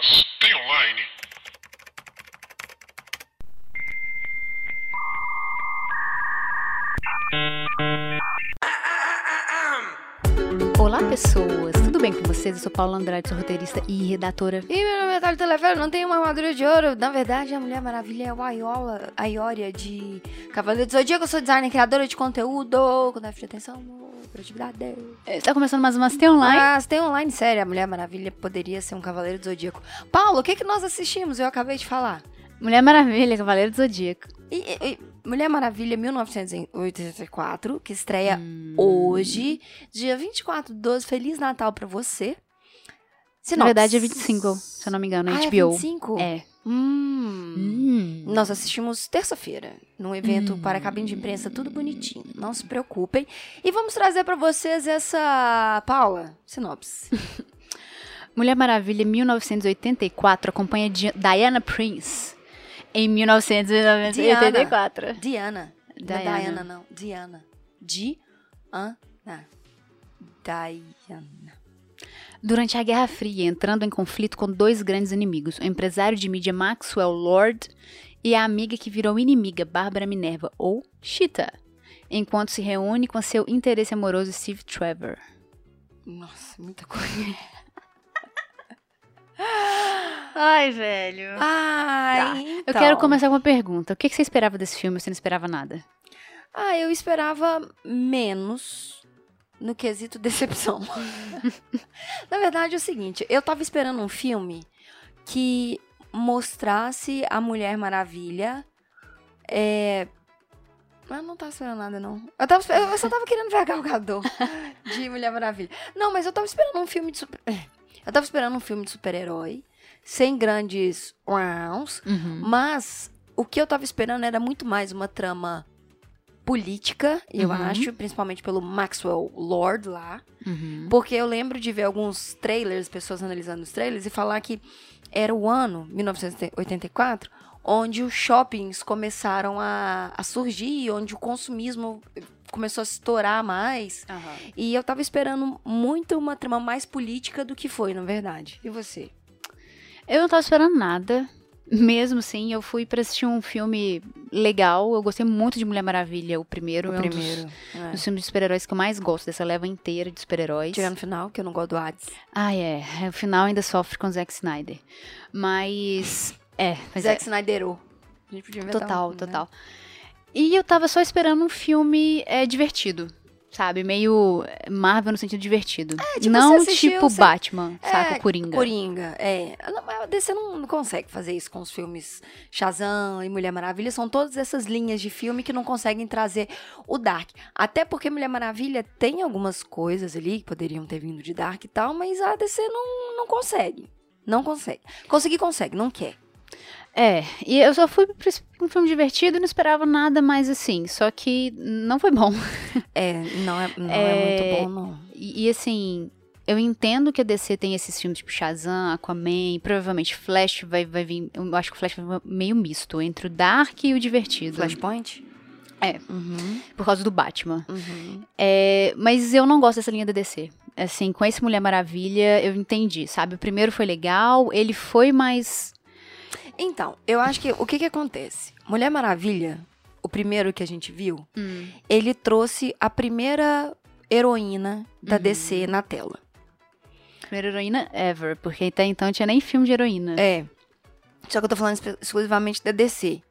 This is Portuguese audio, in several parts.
mas tem online. Olá, pessoas! Tudo bem com vocês? Eu sou Paula Andrade, sou roteirista e redatora. E meu nome é Thalita Telefero, não tenho uma armadura de ouro. Na verdade, a Mulher Maravilha é o Aiola, a Ioria de Cavaleiro do Zodíaco. Eu sou designer, criadora de conteúdo, com déficit de atenção, criatividade. Está começando mais uma Tem Online. Mas tem online sério, a Mulher Maravilha poderia ser um Cavaleiro do Zodíaco. Paulo, o que, que nós assistimos? Eu acabei de falar. Mulher Maravilha, Cavaleiro do Zodíaco. E, e- Mulher Maravilha 1984, que estreia hoje, dia 24 de 12. Feliz Natal pra você. Na verdade é 25, se eu não me engano, Ah, na é HBO. 25? É. Hum. Hum. Nós assistimos terça-feira, num evento para a cabine de imprensa, tudo bonitinho. Não se preocupem. E vamos trazer para vocês essa. Paula, sinopse. Mulher Maravilha 1984 acompanha Di- Diana Prince em 1984. Diana. Não é Diana. Diana, não. Diana. Diana. Diana. Durante a Guerra Fria, entrando em conflito com dois grandes inimigos, o empresário de mídia Maxwell Lord e a amiga que virou inimiga, Bárbara Minerva, ou Cheetah, enquanto se reúne com seu interesse amoroso Steve Trevor. Nossa, muita coisa. Ai, velho. Ai, Eu então. quero começar com uma pergunta. O que você esperava desse filme você não esperava nada? Ah, eu esperava menos no quesito decepção. Na verdade é o seguinte, eu tava esperando um filme que mostrasse a Mulher Maravilha. É... Eu não tava esperando nada, não. Eu, tava, eu só tava querendo ver a Gal Gadot de Mulher Maravilha. Não, mas eu tava esperando um filme de super... Eu tava esperando um filme de super-herói, sem grandes rounds, mas o que eu tava esperando era muito mais uma trama política, eu Uhum. acho, principalmente pelo Maxwell Lord lá. Uhum. Porque eu lembro de ver alguns trailers, pessoas analisando os trailers, e falar que era o ano, 1984, onde os shoppings começaram a, a surgir, onde o consumismo começou a se estourar mais. E eu tava esperando muito uma trama mais política do que foi, na verdade. E você? Eu não tava esperando nada. Mesmo assim, eu fui pra assistir um filme legal. Eu gostei muito de Mulher Maravilha, o primeiro. O é um primeiro. dos, é. dos filmes de super-heróis que eu mais gosto, dessa leva inteira de super-heróis. Tirando o final, que eu não gosto do Hades. Ah, é. O final ainda sofre com Zack Snyder. Mas. É, mas Zack é. Snyderou. A gente podia inventar Total, um, né? total. E eu tava só esperando um filme é, divertido. Sabe? Meio Marvel no sentido divertido. tipo, não assistiu, tipo você- Batman, saca? É, Coringa. Coringa, é. A DC não, não consegue fazer isso com os filmes Shazam e Mulher Maravilha. São todas essas linhas de filme que não conseguem trazer o Dark. Até porque Mulher Maravilha tem algumas coisas ali que poderiam ter vindo de Dark e tal, mas a DC não, não consegue. Não consegue. Conseguir consegue, não quer. É, e eu só fui pra um filme divertido e não esperava nada mais assim. Só que não foi bom. É, não é, não é, É, muito bom, não. E, e, assim, eu entendo que a DC tem esses filmes tipo Shazam, Aquaman, provavelmente Flash vai, vai vir. Eu acho que o Flash vai vir meio misto entre o Dark e o divertido. Flashpoint? É. Uhum, Por causa do Batman. uhum. É, mas eu não gosto dessa linha da DC. Assim, com esse Mulher Maravilha, eu entendi, sabe? O primeiro foi legal, ele foi mais. Então, eu acho que o que que acontece? Mulher Maravilha, o primeiro que a gente viu, ele trouxe a primeira heroína da Uhum. DC na tela. Primeira heroína ever, porque até então não tinha nem filme de heroína. É. Só que eu tô falando exclusivamente da DC.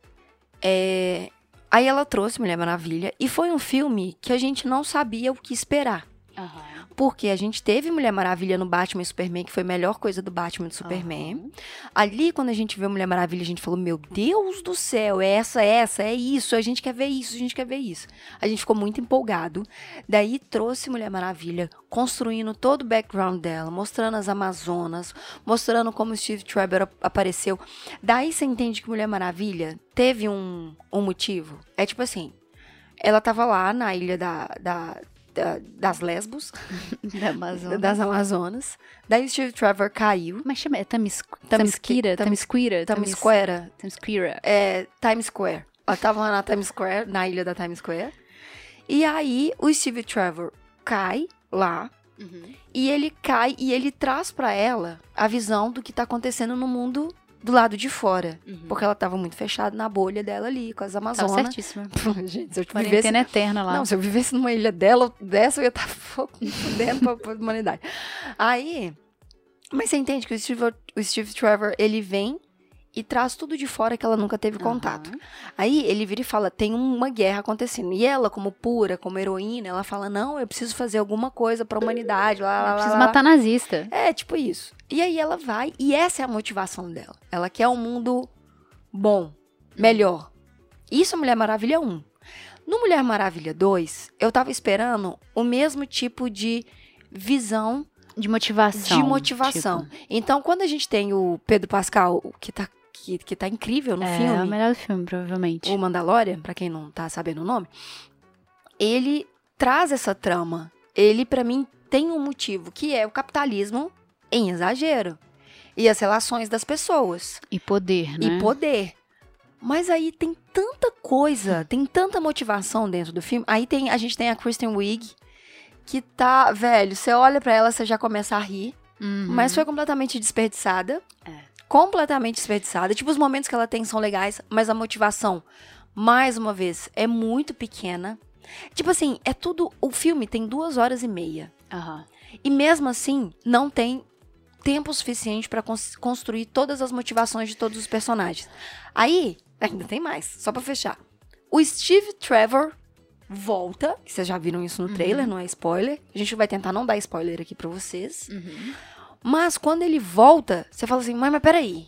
É, Aí ela trouxe Mulher Maravilha e foi um filme que a gente não sabia o que esperar. Aham. Porque a gente teve Mulher Maravilha no Batman e Superman, que foi a melhor coisa do Batman e do Superman. Ali, quando a gente viu Mulher Maravilha, a gente falou: Meu Deus do céu, é essa, é essa, é isso, a gente quer ver isso, a gente quer ver isso. A gente ficou muito empolgado. Daí trouxe Mulher Maravilha, construindo todo o background dela, mostrando as Amazonas, mostrando como o Steve Trevor ap- apareceu. Daí você entende que Mulher Maravilha teve um, um motivo. É tipo assim: ela tava lá na ilha da- da- das Lesbos, Da Amazônia. das Amazonas. Daí o Steve Trevor caiu. Como é chama? É Tamis... Tamis- Tamisquira? Tamis- Tamisquira? Times Square. Tamisquira. É, Times Square. Ela tava lá na Times Square, na ilha da Times Square. E aí o Steve Trevor cai lá Uhum. e ele cai e ele traz pra ela a visão do que tá acontecendo no mundo do lado de fora. Uhum. Porque ela tava muito fechada na bolha dela ali, com as Tava Amazonas. certíssima. Gente, se eu vivesse Quarentena eterna lá. Não, se eu vivesse numa ilha dela, dessa, eu ia estar fudendo pra, pra humanidade. Aí. Mas você entende que o Steve, o Steve Trevor, ele vem e traz tudo de fora que ela nunca teve contato. Aham. Aí ele vira e fala: tem uma guerra acontecendo. E ela, como pura, como heroína, ela fala: não, eu preciso fazer alguma coisa pra humanidade. Lá, lá, lá, Precisa lá. matar nazista. É, tipo isso. E aí ela vai, e essa é a motivação dela. Ela quer um mundo bom, melhor. Isso é Mulher Maravilha 1. No Mulher Maravilha 2, eu tava esperando o mesmo tipo de visão De motivação. de motivação. tipo. Então, quando a gente tem o Pedro Pascal, que tá, que, que tá incrível no é, filme, é o melhor filme, provavelmente. o Mandalorian, pra quem não tá sabendo o nome, ele traz essa trama. Ele, pra mim, tem um motivo, que é o capitalismo em exagero. E as relações das pessoas. E poder, né? E poder. Mas aí tem tanta coisa, tem tanta motivação dentro do filme. Aí tem, a gente tem a Kristen Wiig, que tá, velho, você olha pra ela, você já começa a rir. Uhum. Mas foi completamente desperdiçada. É. Completamente desperdiçada. Tipo, os momentos que ela tem são legais, mas a motivação, mais uma vez, é muito pequena. Tipo assim, é tudo. O filme tem duas horas e meia. Aham. E mesmo assim, não tem tempo suficiente pra cons- construir todas as motivações de todos os personagens. Aí, ainda tem mais, só pra fechar. O Steve Trevor volta, vocês já viram isso no trailer, não é spoiler. A gente vai tentar não dar spoiler aqui pra vocês. Uhum. Mas quando ele volta, você fala assim, mas, mas peraí.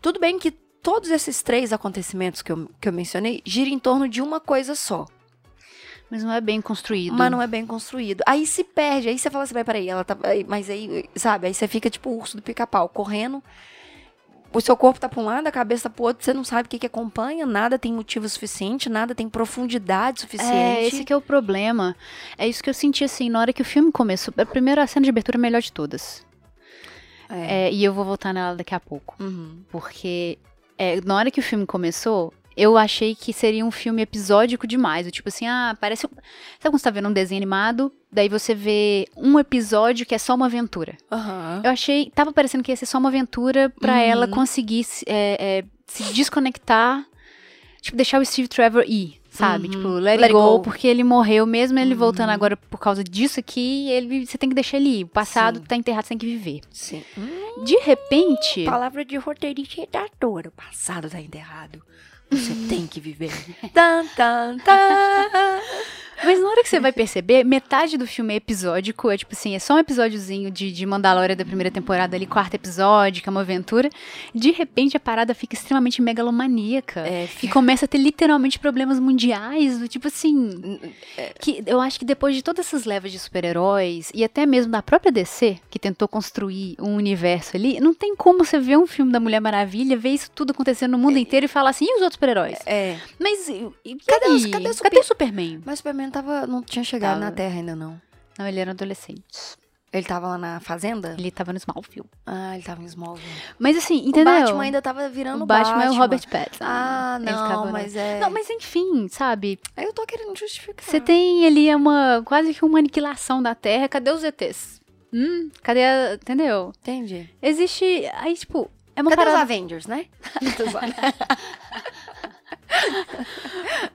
Tudo bem que todos esses três acontecimentos que eu, que eu mencionei giram em torno de uma coisa só. Mas não é bem construído. Mas não é bem construído. Aí se perde, aí você fala assim, mas peraí, ela tá. Mas aí, sabe, aí você fica tipo o urso do pica-pau, correndo. O seu corpo tá pra um lado, a cabeça tá pro outro, você não sabe o que que acompanha, nada tem motivo suficiente, nada tem profundidade suficiente. É, esse que é o problema. É isso que eu senti assim, na hora que o filme começou. A primeira cena de abertura é a melhor de todas. É. É, e eu vou voltar nela daqui a pouco. Uhum. Porque é, na hora que o filme começou, eu achei que seria um filme episódico demais. Tipo assim, ah, parece. Sabe quando você tá vendo um desenho animado? Daí você vê um episódio que é só uma aventura. Aham. Eu achei. Tava parecendo que ia ser só uma aventura pra Uhum. ela conseguir se- é, é, se desconectar. Tipo, deixar o Steve Trevor ir, sabe? Uhum. Tipo, let, Let it go, go. porque ele morreu, mesmo ele Uhum. voltando agora por causa disso aqui, ele, você tem que deixar ele ir. O passado Sim. tá enterrado, você tem que viver. Sim. De repente. Palavra de roteirista e redator. O passado tá enterrado. Você tem que viver. tan, tan, tan. Mas na hora que você vai perceber, metade do filme é episódico, é tipo assim, é só um episódiozinho de, de Mandalorian da primeira temporada ali, quarto episódio, que é uma aventura. De repente a parada fica extremamente megalomaníaca. É, E começa a ter literalmente problemas mundiais, do tipo assim. Que eu acho que depois de todas essas levas de super-heróis, e até mesmo da própria DC, que tentou construir um universo ali, não tem como você ver um filme da Mulher Maravilha, ver isso tudo acontecendo no mundo inteiro e falar assim, e os outros super-heróis? É. Mas e, e Cadê os- cadê o cadê o Superman? Mas o Superman tava, não tinha chegado Tava. na Terra ainda, não. Não, ele era adolescente. Ele tava lá na fazenda? Ele tava no Smallville. Ah, ele tava em Smallville. Mas assim, O entendeu? Batman ainda tava virando o Batman, é o Robert Pattinson. Ah, Ele não, tava no- mas é... Não, mas enfim, sabe? Aí eu tô querendo justificar. Você tem ali uma quase que uma aniquilação da Terra. Cadê os ETs? Hum, cadê a. Entendeu? Entendi. Existe. Aí, tipo, é uma Cadê os parada. Avengers, né?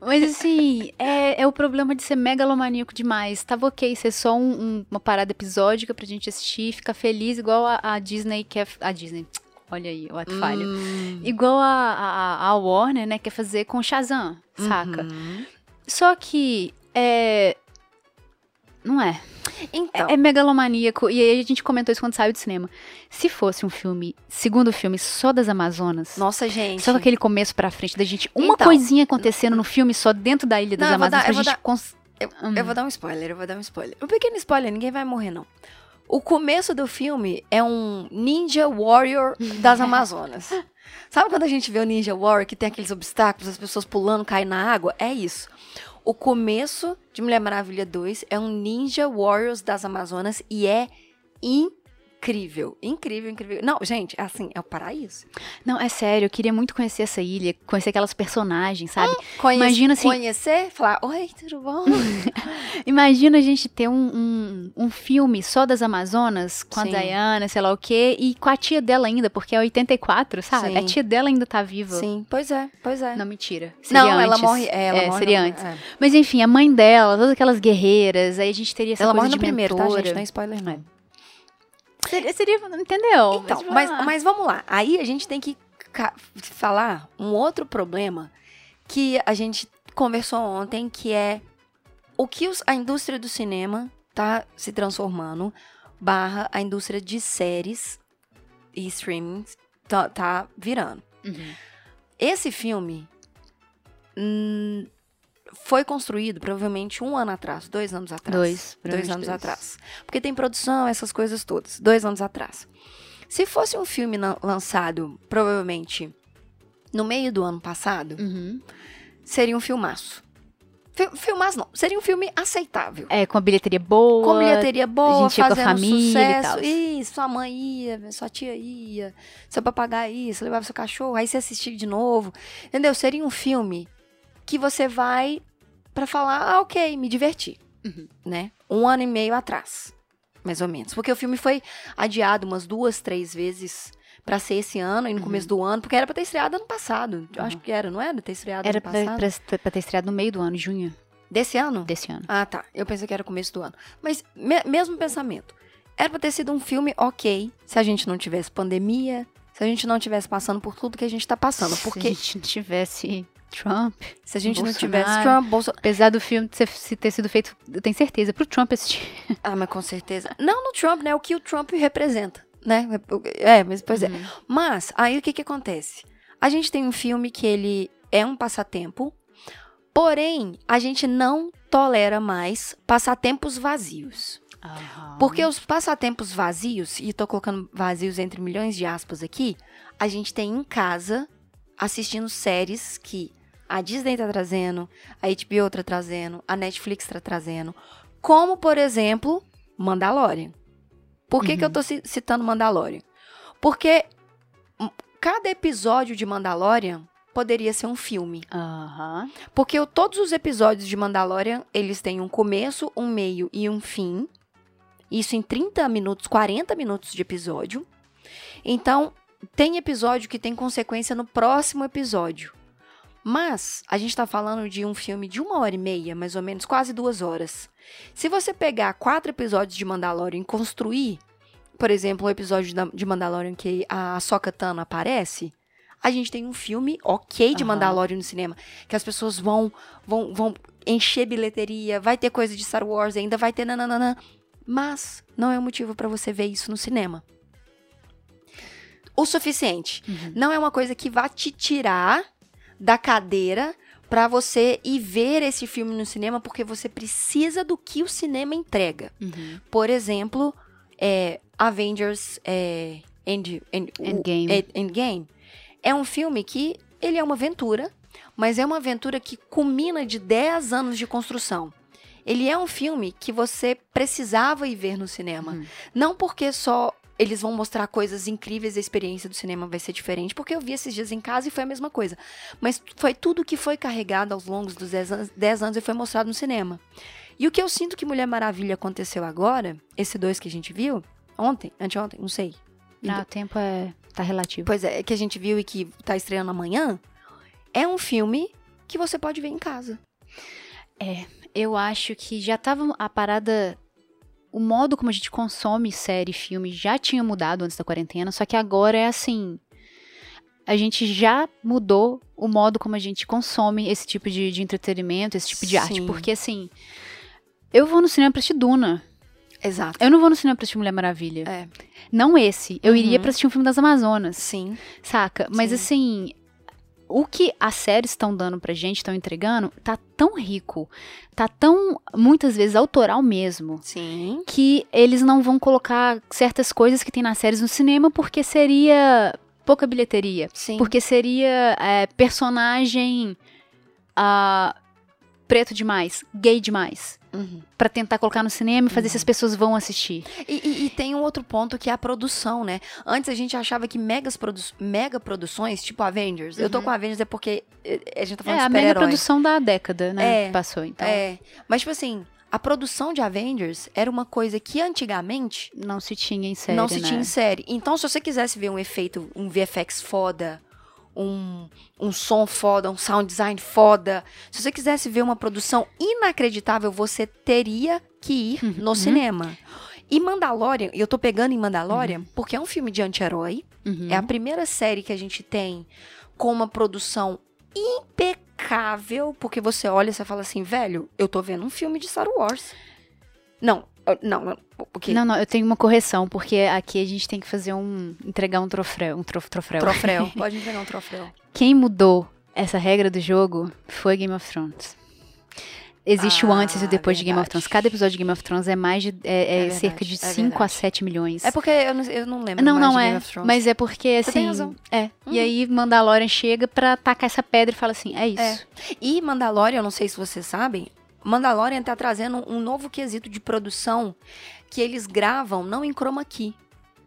Mas assim, é, é o problema de ser megalomaníaco demais. Tava ok ser só um- um- uma parada episódica pra gente assistir, ficar feliz, igual a, a Disney quer. A Disney. Olha aí, o ato falho. Hum. Igual a, a, a Warner, né, quer fazer com Shazam, saca? Uhum. Só que é. Não é. Então, É, é megalomaníaco. E aí a gente comentou isso quando saiu do cinema. Se fosse um filme, segundo filme, só das Amazonas. nossa, gente. Só com aquele começo pra frente da gente, uma Então. coisinha acontecendo no filme só dentro da Ilha das Não, Amazonas dar- pra gente cons- Eu, Hum. eu vou dar um spoiler, eu vou dar um spoiler. Um pequeno spoiler, ninguém vai morrer, não. O começo do filme é um Ninja Warrior das Amazonas. Sabe quando a gente vê o Ninja Warrior que tem aqueles obstáculos, as pessoas pulando, caindo na água? É isso. O começo de Mulher Maravilha 2 é um Ninja Warriors das Amazonas e é incrível, incrível, incrível. Não, gente, assim, é o paraíso. Não, é sério, eu queria muito conhecer essa ilha, conhecer aquelas personagens, sabe? Conhece- Imagina assim- Conhecer, falar, oi, tudo bom? Imagina a gente ter um, um, um filme só das Amazonas, com Sim. a Diana, sei lá o quê, e com a tia dela ainda, porque é 84, sabe? Sim. A tia dela ainda tá viva. Sim, pois é, pois é. Não, mentira. Seria Não, ela antes. morre, é, ela É, morre seria antes. é. Mas enfim, a mãe dela, todas aquelas guerreiras, aí a gente teria essa Ela coisa morre no de primeiro, tá, mentora. gente? Não é spoiler, não. Seria, seria- entendeu? Então, mas, ah, mas vamos lá. Aí a gente tem que falar um outro problema que a gente conversou ontem, que é o que os- a indústria do cinema tá se transformando, barra a indústria de séries e streaming tá, tá virando. Uhum. Esse filme hum, foi construído provavelmente um ano atrás, dois anos atrás. Dois, Dois anos dois. atrás. Porque tem produção, essas coisas todas. Dois anos atrás. Se fosse um filme lançado, provavelmente, no meio do ano passado, Uhum. seria um filmaço. Fi- Filmaço não, seria um filme aceitável. É, com a bilheteria boa. Com bilheteria boa, gente ia com a fazendo família e sucesso. tal. Isso, sua mãe ia, sua tia ia, seu papagaio ia, você levava seu cachorro, aí você assistia de novo. Entendeu? Seria um filme que você vai pra falar, ah, ok, me diverti. Uhum. Né? Um ano e meio atrás, mais ou menos. Porque o filme foi adiado umas duas, três vezes pra ser esse ano e no Uhum. começo do ano, porque era pra ter estreado ano passado. Eu acho que era, não era? Ter estreado Era ano passado? pra- pra ter estreado no meio do ano, junho Desse ano? desse ano. Ah, tá. Eu pensei que era começo do ano. Mas me- mesmo pensamento. Era pra ter sido um filme ok se a gente não tivesse pandemia, se a gente não tivesse passando por tudo que a gente tá passando. Se a Porque gente não tivesse Trump, se a gente não Bolsonaro. tivesse Trump, Bolsonaro. apesar do filme ter, ter sido feito, eu tenho certeza, pro Trump assistir. Ah, mas com certeza. Não no Trump, né? O que o Trump representa, né? É, mas pois é. Uhum. Mas, aí o que que acontece? A gente tem um filme que ele é um passatempo, porém, a gente não tolera mais passatempos vazios. Porque os passatempos vazios, e tô colocando vazios entre milhões de aspas aqui, a gente tem em casa assistindo séries que a Disney tá trazendo, a HBO tá trazendo, a Netflix tá trazendo, como, por exemplo, Mandalorian. Por que, que eu tô ci- citando Mandalorian? Porque cada episódio de Mandalorian poderia ser um filme. Aham. Porque todos os episódios de Mandalorian, eles têm um começo, um meio e um fim. Isso em 30 minutos, 40 minutos de episódio. Então, tem episódio que tem consequência no próximo episódio. Mas, a gente tá falando de um filme de uma hora e meia, mais ou menos, quase duas horas. Se você pegar quatro episódios de Mandalorian e construir, por exemplo, o episódio da- de Mandalorian que a Ahsoka Tano aparece, a gente tem um filme ok de Aham. Mandalorian no cinema. Que as pessoas vão, vão, vão encher bilheteria, vai ter coisa de Star Wars ainda, vai ter nananana. Mas não é um motivo pra você ver isso no cinema. O suficiente. Uhum. Não é uma coisa que vá te tirar da cadeira pra você ir ver esse filme no cinema, porque você precisa do que o cinema entrega. Uhum. Por exemplo, é, Avengers é, End, End- Endgame. é- Endgame. É um filme que ele é uma aventura, mas é uma aventura que culmina de 10 anos de construção. Ele é um filme que você precisava ir ver no cinema. Uhum. Não porque só eles vão mostrar coisas incríveis, a experiência do cinema vai ser diferente, porque eu vi esses dias em casa e foi a mesma coisa. Mas foi tudo que foi carregado aos longos dos 10 anos, 10 anos e foi mostrado no cinema. E o que eu sinto que Mulher Maravilha aconteceu agora, esse dois que a gente viu, ontem, anteontem, não sei. Ah, o tempo é. tá relativo. Pois é, que a gente viu e que tá estreando amanhã, é um filme que você pode ver em casa. Eu acho que já tava a parada. O modo como a gente consome série e filme já tinha mudado antes da quarentena, só que agora é assim. A gente já mudou o modo como a gente consome esse tipo de, de entretenimento, esse tipo de arte. Sim. Porque assim. Eu vou no cinema pra assistir Duna. Exato. Eu não vou no cinema pra assistir Mulher Maravilha. É. Não esse. Eu Uhum. iria pra assistir um filme das Amazonas. Sim. Saca? Mas Sim. assim, o que as séries estão dando pra gente, estão entregando, tá tão rico, tá tão, muitas vezes, autoral mesmo, Sim. que eles não vão colocar certas coisas que tem nas séries no cinema porque seria pouca bilheteria. Sim. Porque seria é, personagem ah, preto demais, gay demais. Uhum. Pra tentar colocar no cinema e fazer se as pessoas vão assistir. E, e- e tem um outro ponto que é a produção, né? Antes a gente achava que megas produ mega produções, tipo Avengers. Eu tô com Avengers é porque eh, a gente tá falando Uhum. É, de a mega produção da década, né? É, que passou, então. É, mas tipo assim, a produção de Avengers era uma coisa que antigamente Não se tinha em série, não se né? tinha em série. Então, se você quisesse ver um efeito, um VFX foda, um, um som foda, um sound design foda, se você quisesse ver uma produção inacreditável, você teria que ir no cinema. E Mandalorian, eu tô pegando em Mandalorian porque é um filme de anti-herói. Uhum. É a primeira série que a gente tem com uma produção impecável, porque você olha e você fala assim, velho, eu tô vendo um filme de Star Wars. Não, não, não, porque Não, não, eu tenho uma correção, porque aqui a gente tem que fazer um. entregar um troféu. Um trof, troféu. troféu, pode me pegar um troféu. Quem mudou essa regra do jogo foi Game of Thrones. Existe o Ah, antes e o depois de Game of verdade. Thrones. Cada episódio de Game of Thrones é mais de. É, é É cerca de verdade, é 5 a verdade. 7 milhões. É porque eu não, eu não lembro Não, não é. Mas é porque, Você tem assim. razão. É. Uhum. E aí Mandalorian chega pra tacar essa pedra e fala assim: é isso. É. E Mandalorian, eu não sei se vocês sabem, Mandalorian tá trazendo um novo quesito de produção que eles gravam não em chroma key.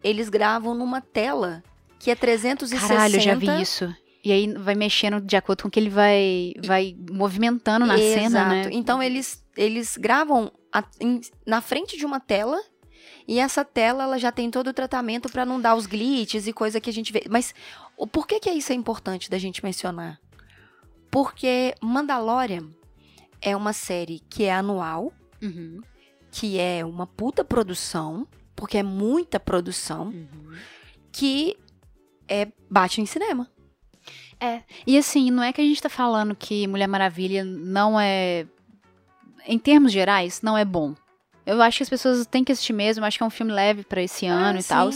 Eles gravam numa tela que é 360. Caralho, eu já vi isso. E aí vai mexendo de acordo com o que ele vai, vai movimentando na Exato. cena, né? Então eles, eles gravam a- em- na frente de uma tela e essa tela ela já tem todo o tratamento para não dar os glitches e coisa que a gente vê. Mas por que que isso é importante da gente mencionar? Porque Mandalorian é uma série que é anual, Uhum, que é uma puta produção, porque é muita produção, uhum. que é bate em cinema. É. E assim, não é que a gente tá falando que Mulher Maravilha não é. Em termos gerais, não é bom. Eu acho que as pessoas têm que assistir mesmo. Acho que é um filme leve pra esse ano e sim. tal.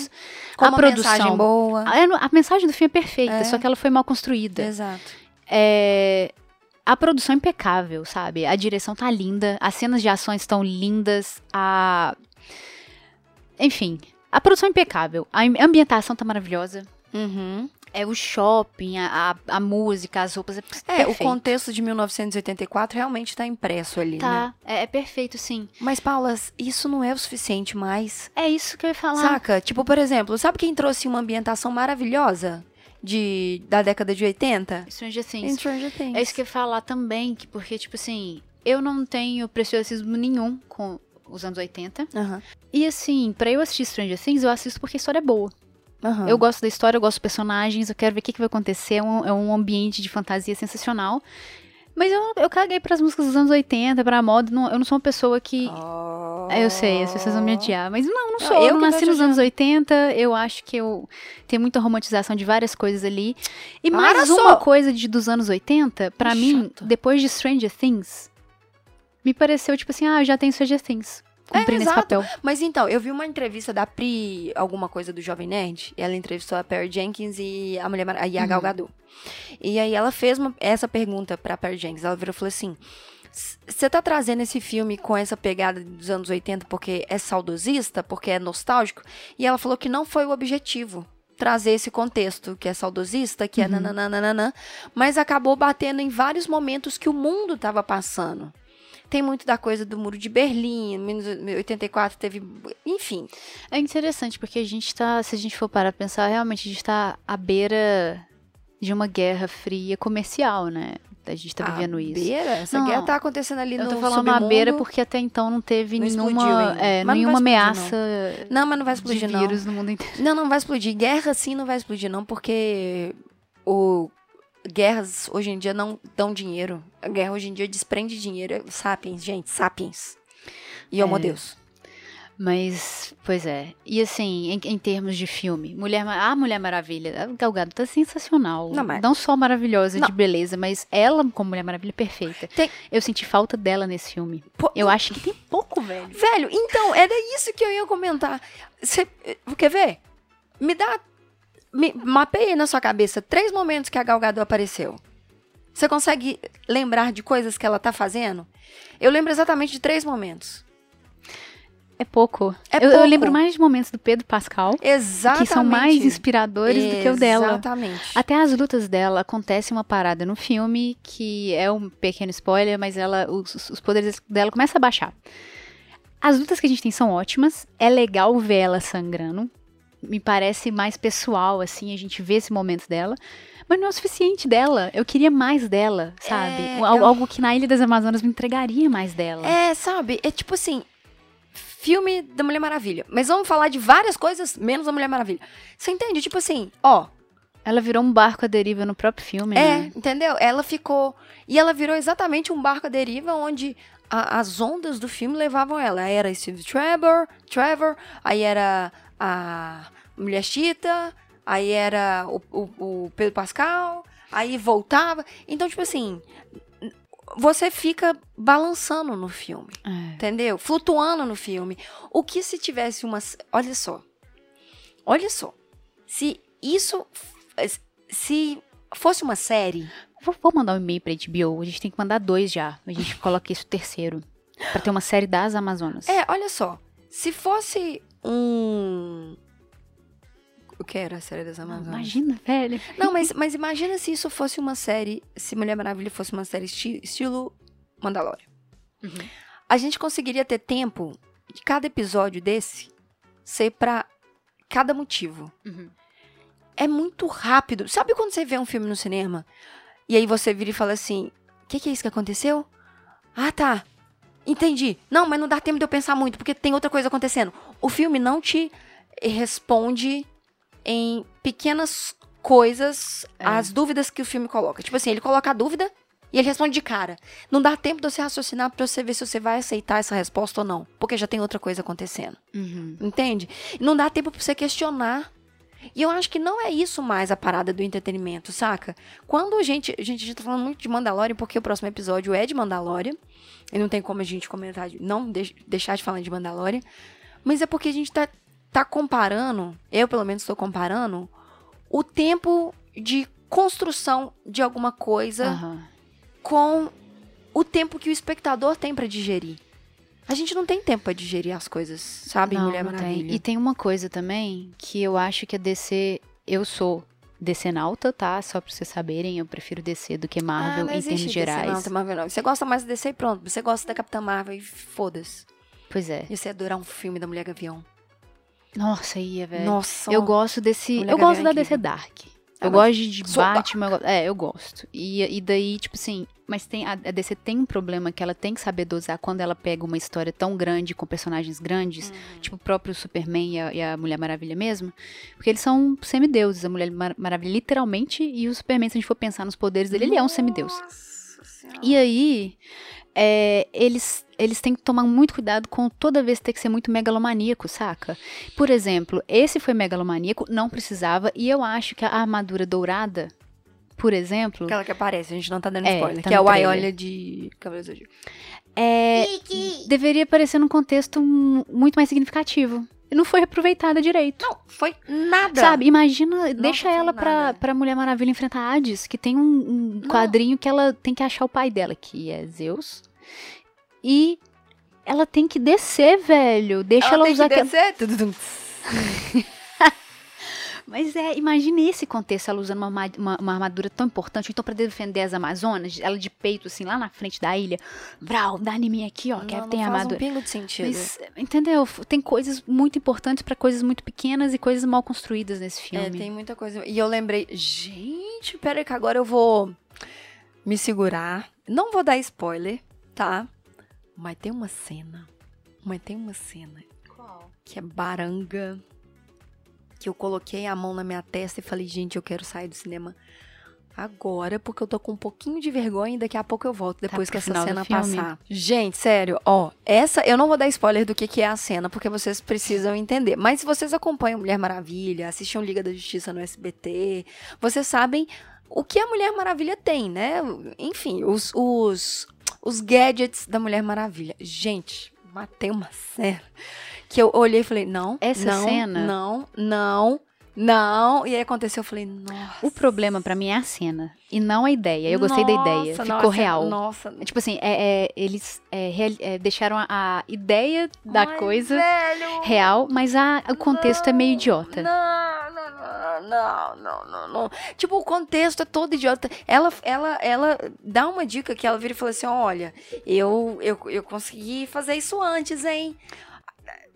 Com A uma produção. mensagem boa. A, a mensagem do filme é perfeita, É. só que ela foi mal construída. Exato. É, a produção é impecável, sabe? A direção tá linda, as cenas de ações estão lindas, a. Enfim, a produção é impecável, a am- ambientação tá maravilhosa. Uhum. É o shopping, a, a, a música, as roupas. É, É, o contexto de 1984 realmente está impresso ali, né? Tá, é, é perfeito, sim. Mas, Paula, isso não é o suficiente mais. É isso que eu ia falar. Saca? Tipo, por exemplo, sabe quem trouxe uma ambientação maravilhosa de, da década de 80? Stranger Things. Stranger Things. É isso que eu ia falar também, que porque, tipo assim, eu não tenho preciosismo nenhum com os anos 80. Aham, E assim, pra eu assistir Stranger Things, eu assisto porque a história é boa. aham. Eu gosto da história, eu gosto dos personagens, eu quero ver o que, que vai acontecer. É um, é um ambiente de fantasia sensacional. Mas eu, eu caguei pras músicas dos anos 80, pra moda. não- eu não sou uma pessoa que. Oh. É, Eu sei, as pessoas vão me odiar. Mas não, não sou. eu Eu, nasci nos anos 80. Eu acho que eu tenho muita romantização de várias coisas ali. E Para mais só! uma coisa de, dos anos 80, pra Que mim, chato. depois de Stranger Things, me pareceu tipo assim: ah, eu já tenho Stranger Things. Cumprindo esse exato. papel. Mas então, eu vi uma entrevista da Pri, alguma coisa do Jovem Nerd, e ela entrevistou a Perry Jenkins e a mulher e a Gal Gadot. E aí ela fez uma- essa pergunta pra Perry Jenkins. Ela virou e falou assim: você tá trazendo esse filme com essa pegada dos anos 80 porque é saudosista, porque é nostálgico? E ela falou que não foi o objetivo trazer esse contexto que é saudosista, que é nananana, mas acabou batendo em vários momentos que o mundo tava passando. Tem muito da coisa do Muro de Berlim, em 84 teve, enfim. É interessante, porque a gente tá, se a gente for parar pra pensar, realmente a gente tá à beira de uma guerra fria comercial, né? A gente tá vivendo isso. Beira? Essa Não, guerra não. tá acontecendo ali Eu no tô falando submundo. beira porque até então não teve Não nenhuma, é, não nenhuma explodir, ameaça Não, mas não vai de explodir, não. vírus no mundo inteiro. Não, não vai explodir. Guerra sim não vai explodir, não, porque o guerras hoje em dia não dão dinheiro. A guerra hoje em dia desprende dinheiro. Sapiens, gente, sapiens. E homo É. Deus. Mas, pois é. E assim, em, em termos de filme, Mulher, a Mulher Maravilha, a Gal Gadot tá sensacional. Não, Não, mas- só maravilhosa Não. de beleza, mas ela como Mulher Maravilha perfeita. Tem- Eu senti falta dela nesse filme. Pô, Eu acho que tem pouco, velho. Velho, então, era isso que eu ia comentar. Você quer ver? Me dá. Me, mapeia na sua cabeça três momentos que a Gal Gadot apareceu. Você consegue lembrar de coisas que ela tá fazendo? Eu lembro exatamente de três momentos. É pouco. É eu, eu pouco. lembro mais de momentos do Pedro Pascal, Exatamente. que são mais inspiradores do que o dela. Exatamente. Até as lutas dela, acontece uma parada no filme que é um pequeno spoiler, mas ela, os, os poderes dela começam a baixar. As lutas que a gente tem são ótimas, é legal ver ela sangrando, me parece mais pessoal, assim, a gente vê esse momento dela. Mas não é o suficiente dela. Eu queria mais dela, sabe? É, Al- eu- Algo que na Ilha das Amazonas me entregaria mais dela. É, sabe? É tipo assim, filme da Mulher Maravilha. Mas vamos falar de várias coisas, menos a Mulher Maravilha. Você entende? Tipo assim, ó, Ela virou um barco à deriva no próprio filme, é, né? entendeu? Ela ficou. E ela virou exatamente um barco à deriva onde a- as ondas do filme levavam ela. Aí era Steve Trevor, Trevor, aí era a Mulher Chita, aí era o, o- o Pedro Pascal, aí voltava. Então, tipo assim, você fica balançando no filme. É. Entendeu? Flutuando no filme. O que se tivesse uma. Olha só. Olha só. Se isso. Se fosse uma série. Vou, vou mandar um e-mail pra HBO. A gente tem que mandar dois já. A gente coloca isso terceiro. Pra ter uma série das Amazonas. É, olha só. Se fosse um. O que era a série das Não, Amazonas? imagina, velho. Não, mas, mas imagina se isso fosse uma série. Se Mulher Maravilha fosse uma série esti- estilo Mandalorian. Uhum. A gente conseguiria ter tempo de cada episódio desse ser pra cada motivo. Uhum. é muito rápido. Sabe quando você vê um filme no cinema e aí você vira e fala assim: o que, que é isso que aconteceu? Ah, tá. Entendi. Não, mas não dá tempo de eu pensar muito, porque tem outra coisa acontecendo. O filme não te responde em pequenas coisas É. as dúvidas que o filme coloca. Tipo assim, ele coloca a dúvida e ele responde de cara. Não dá tempo de você raciocinar pra você ver se você vai aceitar essa resposta ou não, porque já tem outra coisa acontecendo. Uhum. Entende? Não dá tempo pra você questionar. E eu acho que não é isso mais a parada do entretenimento, saca? Quando a gente. Gente, a gente tá falando muito de Mandalorian, porque o próximo episódio é de Mandalorian. E não tem como a gente comentar, não deix- deixar de falar de Mandalorian. Mas é porque a gente tá, tá comparando, eu pelo menos estou comparando, o tempo de construção de alguma coisa Aham. com o tempo que o espectador tem pra digerir. A gente não tem tempo pra digerir as coisas, sabe? Não, Mulher não tem. Maravilha. E tem uma coisa também que eu acho que a DC. Eu sou DC nauta, tá? Só pra vocês saberem, eu prefiro DC do que Marvel Ah, em termos gerais. Tem Marvel não. Você gosta mais da DC e pronto. Você gosta da Capitã Marvel e foda-se. Pois é. E você adorar um filme da Mulher Gavião. Nossa, ia, velho. Nossa. Eu gosto desse. Mulher eu gosto da DC. Dark. Ah, Eu mas gosto de, Batman. go- É, eu gosto. E, e daí, tipo assim. Mas tem, a, DC tem um problema que ela tem que saber dosar quando ela pega uma história tão grande, com personagens grandes, Hum. tipo o próprio Superman e a, e a Mulher Maravilha mesmo. Porque eles são semideuses. A Mulher Mar- Maravilha, literalmente, e o Superman, se a gente for pensar nos poderes dele, ele é um semideus. Nossa Senhora. E aí, é, eles, eles têm que tomar muito cuidado com toda vez ter que ser muito megalomaníaco, saca? Por exemplo, esse foi megalomaníaco, não precisava, e eu acho que a armadura dourada, por exemplo, Aquela que aparece, a gente não tá dando É, spoiler. tá que é o. Aiolia de Cavaleiros do Zodíaco. é, deveria aparecer num contexto mu- muito mais significativo. E não foi aproveitada direito. Não, foi nada. Sabe, imagina, deixa foi ela pra, pra Mulher Maravilha enfrentar Hades, que tem um, um Não. quadrinho que ela tem que achar o pai dela, que é Zeus. E ela tem que descer, velho. Deixa ela, tem usar que aquela. descer. Mas é, imagine esse contexto, ela usando uma, uma- uma armadura tão importante. Então, pra defender as Amazonas, ela de peito, assim, lá na frente da ilha. Vral, dá em mim aqui, ó, que Não, tem faz armadura. um pingo de sentido. Mas, entendeu? Tem coisas muito importantes pra coisas muito pequenas e coisas mal construídas nesse filme. É, tem muita coisa. E eu lembrei, gente, pera aí que agora eu vou me segurar. Não vou dar spoiler, tá? Mas tem uma cena. Mas tem uma cena Qual? que é baranga. Que eu coloquei a mão na minha testa e falei, gente, eu quero sair do cinema agora, porque eu tô com um pouquinho de vergonha e daqui a pouco eu volto, depois Tá que essa cena passar. Gente, sério, ó, essa, eu não vou dar spoiler do que, que é a cena, porque vocês precisam entender. Mas se vocês acompanham Mulher Maravilha, assistem Liga da Justiça no SBT, vocês sabem o que a Mulher Maravilha tem, né? Enfim, os, os, os gadgets da Mulher Maravilha. Gente, matei uma cena que eu olhei e falei, não, Essa não, cena? não, não, Não, e aí aconteceu, eu falei, nossa. O problema pra mim é a cena e não a ideia. Eu gostei da ideia, Nossa, ficou nossa, real. Nossa, É Tipo assim, é- é, eles é, é, deixaram a, a ideia da Mas, coisa velho, real, mas a- o contexto é meio não, idiota. Não, não, não, não, não. Tipo, o contexto é todo idiota. Ela, ela, ela dá uma dica que ela vira e fala assim: olha, eu, eu, eu consegui fazer isso antes, hein?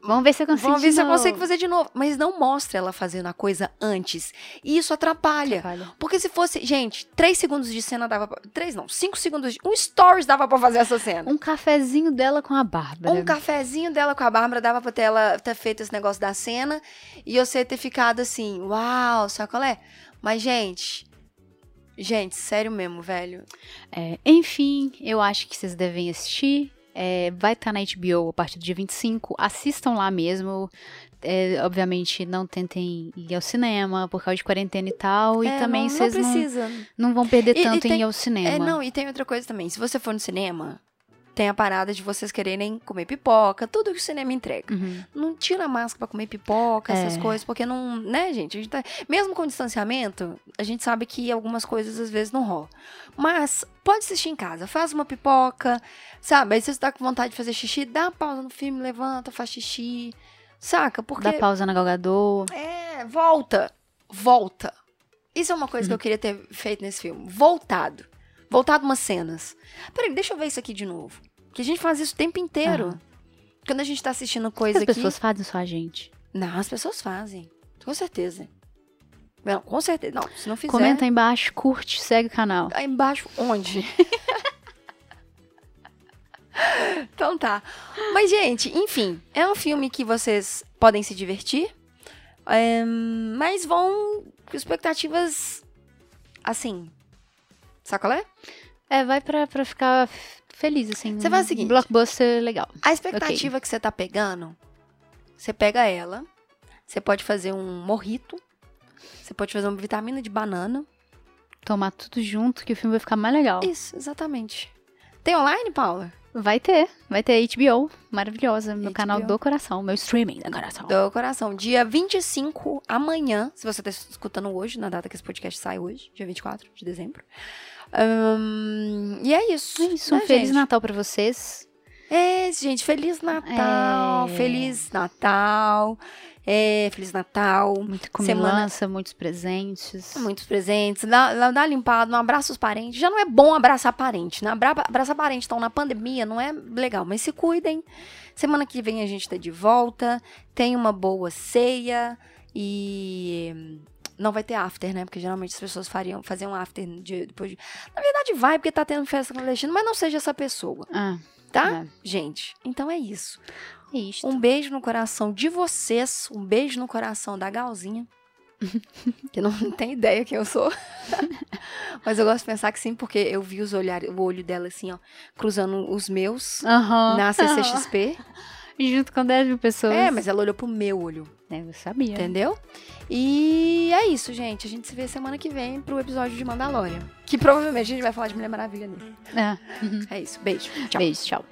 Vamos ver se eu consigo. Vamos ver se eu consigo fazer de novo. Mas não mostra ela fazendo a coisa antes. E isso atrapalha. Atrapalha. Porque se fosse, gente, três segundos de cena dava pra. Três não, cinco segundos. De, um stories dava pra fazer essa cena. Um cafezinho dela com a Bárbara. Um cafezinho dela com a Bárbara dava pra ter ela ter feito esse negócio da cena e você ter ficado assim, uau, sabe qual é? Mas, gente. Gente, sério mesmo, velho. É, enfim, eu acho que vocês devem assistir. É, vai estar na HBO a partir do dia 25. Assistam lá mesmo. É, obviamente, não tentem ir ao cinema por causa de quarentena e tal. e É, também não, vocês não não, precisa. não vão perder E- e tanto em tem- ir ao cinema. É, não, e tem outra coisa também. Se você for no cinema, tem a parada de vocês quererem comer pipoca, tudo que o cinema entrega. Uhum. Não tira a máscara pra comer pipoca, essas É. coisas, porque não, né, gente? A gente tá, mesmo com distanciamento, a gente sabe que algumas coisas às vezes não rolam. Mas pode assistir em casa, faz uma pipoca, sabe? Aí se você tá com vontade de fazer xixi, dá uma pausa no filme, levanta, faz xixi, saca? Porque Dá pausa na Galgador. é, volta, volta. Isso é uma coisa que eu queria ter feito nesse filme, voltado. Voltado umas cenas. Peraí, deixa eu ver isso aqui de novo. Que a gente faz isso o tempo inteiro. Quando a gente tá assistindo coisa As aqui. pessoas fazem só a gente. Não, as pessoas fazem. Com certeza. Não, com certeza. Não, se não fizer. Comenta aí embaixo, curte, segue o canal. Aí embaixo, onde? então tá. Mas, gente, enfim, é um filme que vocês podem se divertir. é, mas vão expectativas assim. Sabe qual é? É, vai pra, pra ficar feliz, assim. Você faz o um seguinte. Blockbuster legal. A expectativa que você tá pegando, você pega ela, você pode fazer um morrito, você pode fazer uma vitamina de banana. Tomar tudo junto que o filme vai ficar mais legal. Isso, exatamente. Tem online, Paula? Vai ter, vai ter HBO, maravilhosa, meu HBO. canal do coração, meu streaming do coração. Do coração. Dia 25, amanhã, se você tá escutando hoje, na data que esse podcast sai hoje, dia 24 de dezembro. Ahn, e é isso. É isso, né, um Feliz gente? Natal pra vocês. É, gente, Feliz Natal. É. Feliz Natal. É, Feliz Natal. Muita Semana- comilança, muitos presentes. Muitos presentes, dá, dá limpada, um abraço os parentes. Já não é bom abraçar parente, né? Abra, abraçar parente, então na pandemia não é legal, mas se cuidem. Semana que vem a gente tá de volta. Tenha uma boa ceia e não vai ter after, né? Porque geralmente as pessoas fariam, faziam after de- depois de... Na verdade vai, porque tá tendo festa clandestina, mas não seja essa pessoa, Ah, tá? É. Gente, então é isso. é isso. Um beijo no coração de vocês. Um beijo no coração da Galzinha. que não tem ideia quem eu sou. Mas eu gosto de pensar que sim, porque eu vi os olhar, o olho dela assim, ó, cruzando os meus Aham. na CCXP. Junto com 10 mil pessoas. É, mas ela olhou pro meu olho, É, eu sabia. entendeu? E é isso, gente. A gente se vê semana que vem pro episódio de Mandalorian. Que provavelmente a gente vai falar de Mulher Maravilha nele. É. É isso. Beijo. Tchau. Beijo, tchau.